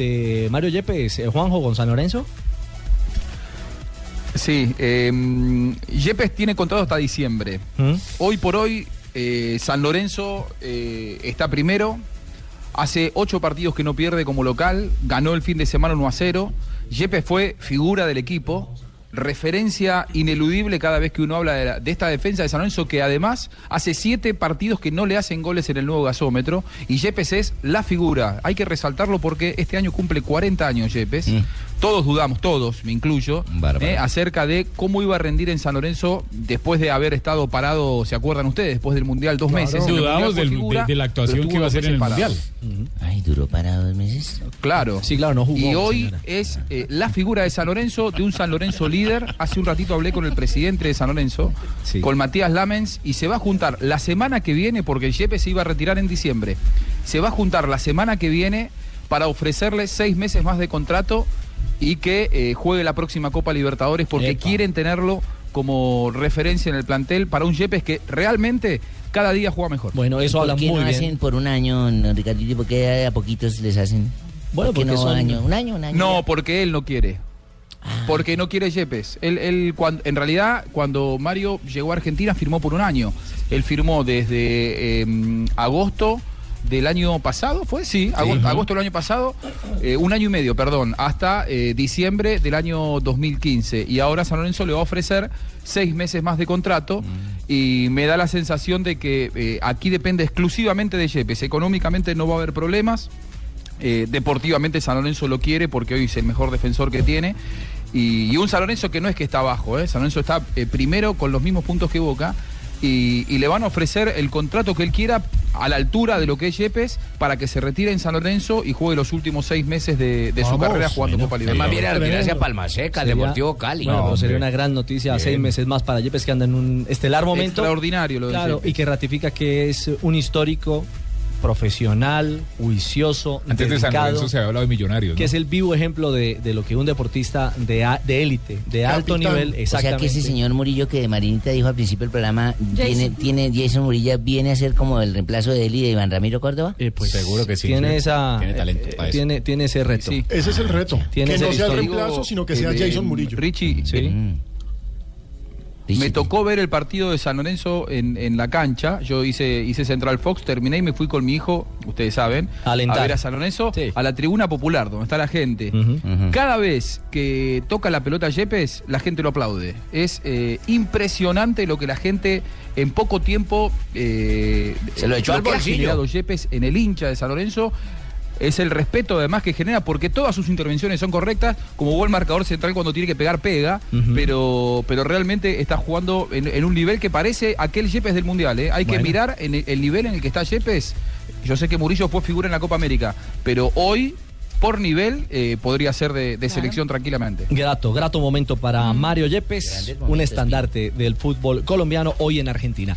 de Mario Yepes, eh, Juanjo con San Lorenzo? Sí, eh, Yepes tiene contrato hasta diciembre. ¿Mm? Hoy por hoy, eh, San Lorenzo eh, está primero. Hace ocho partidos que no pierde como local. Ganó el fin de semana 1 a 0. Yepes fue figura del equipo. Referencia ineludible cada vez que uno habla de, la- de esta defensa de San Lorenzo, que además hace siete partidos que no le hacen goles en el nuevo gasómetro. Y Yepes es la figura. Hay que resaltarlo porque este año cumple 40 años Yepes. Todos dudamos, todos, me incluyo, eh, acerca de cómo iba a rendir en San Lorenzo después de haber estado parado, ¿se acuerdan ustedes? Después del Mundial, dos meses. En el Dudamos Mundial fue del- figura, de, de la actuación que iba a hacer en el meses parado. Mundial. Duró dos meses. Claro. Sí, claro, no jugó, Y hoy señora. es eh, la figura de San Lorenzo, de un San Lorenzo líder. Hace un ratito hablé con el presidente de San Lorenzo, Sí. con Matías Lamens, y se va a juntar la semana que viene, porque el Yepes se iba a retirar en diciembre. Se va a juntar la semana que viene para ofrecerle seis meses más de contrato y que eh, juegue la próxima Copa Libertadores, porque Epa. quieren tenerlo como referencia en el plantel para un Yepes que realmente cada día juega mejor. Bueno, eso habla ¿Por muy no bien. hacen por un año, no, Ricardito? ¿Por qué a poquitos les hacen? Bueno, ¿Por qué porque no son- un año? ¿Un año? ¿Un año? No, ya? porque él no quiere. Porque no quiere Yepes. Él, él cuan- en realidad, cuando Mario llegó a Argentina, firmó por un año. Él firmó desde eh, agosto del año pasado, ¿fue? Sí, agosto, agosto del año pasado, eh, un año y medio, perdón, hasta eh, diciembre del año 2015. Y ahora San Lorenzo le va a ofrecer seis meses más de contrato y me da la sensación de que eh, aquí depende exclusivamente de Yepes. Económicamente no va a haber problemas. Deportivamente San Lorenzo lo quiere porque hoy es el mejor defensor que tiene. Y, y un San Lorenzo que no es que está abajo, ¿eh? San Lorenzo está primero con los mismos puntos que Boca. Y, y le van a ofrecer el contrato que él quiera a la altura de lo que es Yepes para que se retire en San Lorenzo y juegue los últimos seis meses de, de su carrera jugando Copa es Más Libertadores. bien a retirarse a. Palmaseca, al Sería- Deportivo Cali. Bueno, No, sería una gran noticia, Bien. seis meses más para Yepes que anda en un estelar momento. Extraordinario lo de Claro, Yepes. y que ratifica que es un histórico profesional, juicioso, Antes de San Lorenzo se había hablado de millonarios. que ¿no? es el vivo ejemplo de, de lo que un deportista de de élite, de, alto nivel, O sea exactamente. que ese señor Murillo que Marinita dijo al principio del programa, tiene, tiene, Jason Murillo viene a ser como el reemplazo de él y de Iván Ramiro Córdoba. Eh, pues, Seguro que sí, Tiene sí. esa Tiene talento eh, para eso. tiene, tiene ese reto. Sí. Ese es el reto. Tiene que no sea el reemplazo, sino que sea Jason Murillo. Richie, Sí. Me tocó ver el partido de San Lorenzo en, en la cancha. Yo hice, hice Central Fox, terminé y me fui con mi hijo, ustedes saben, A alentar. ver a San Lorenzo, Sí. a la tribuna popular, donde está la gente. Cada vez que toca la pelota Yepes, la gente lo aplaude. Es eh, impresionante lo que la gente en poco tiempo eh, Se lo echó al bolsillo. Yepes en el hincha de San Lorenzo. Es el respeto además que genera porque todas sus intervenciones son correctas, como buen marcador central cuando tiene que pegar, pega, pero, pero realmente está jugando en, en un nivel que parece aquel Yepes del Mundial. ¿eh? Hay que mirar en el, el nivel en el que está Yepes. Yo sé que Murillo fue figura en la Copa América, pero hoy, por nivel, eh, podría ser de, de selección tranquilamente. Grato, grato momento para Mario Yepes, un estandarte del fútbol colombiano hoy en Argentina.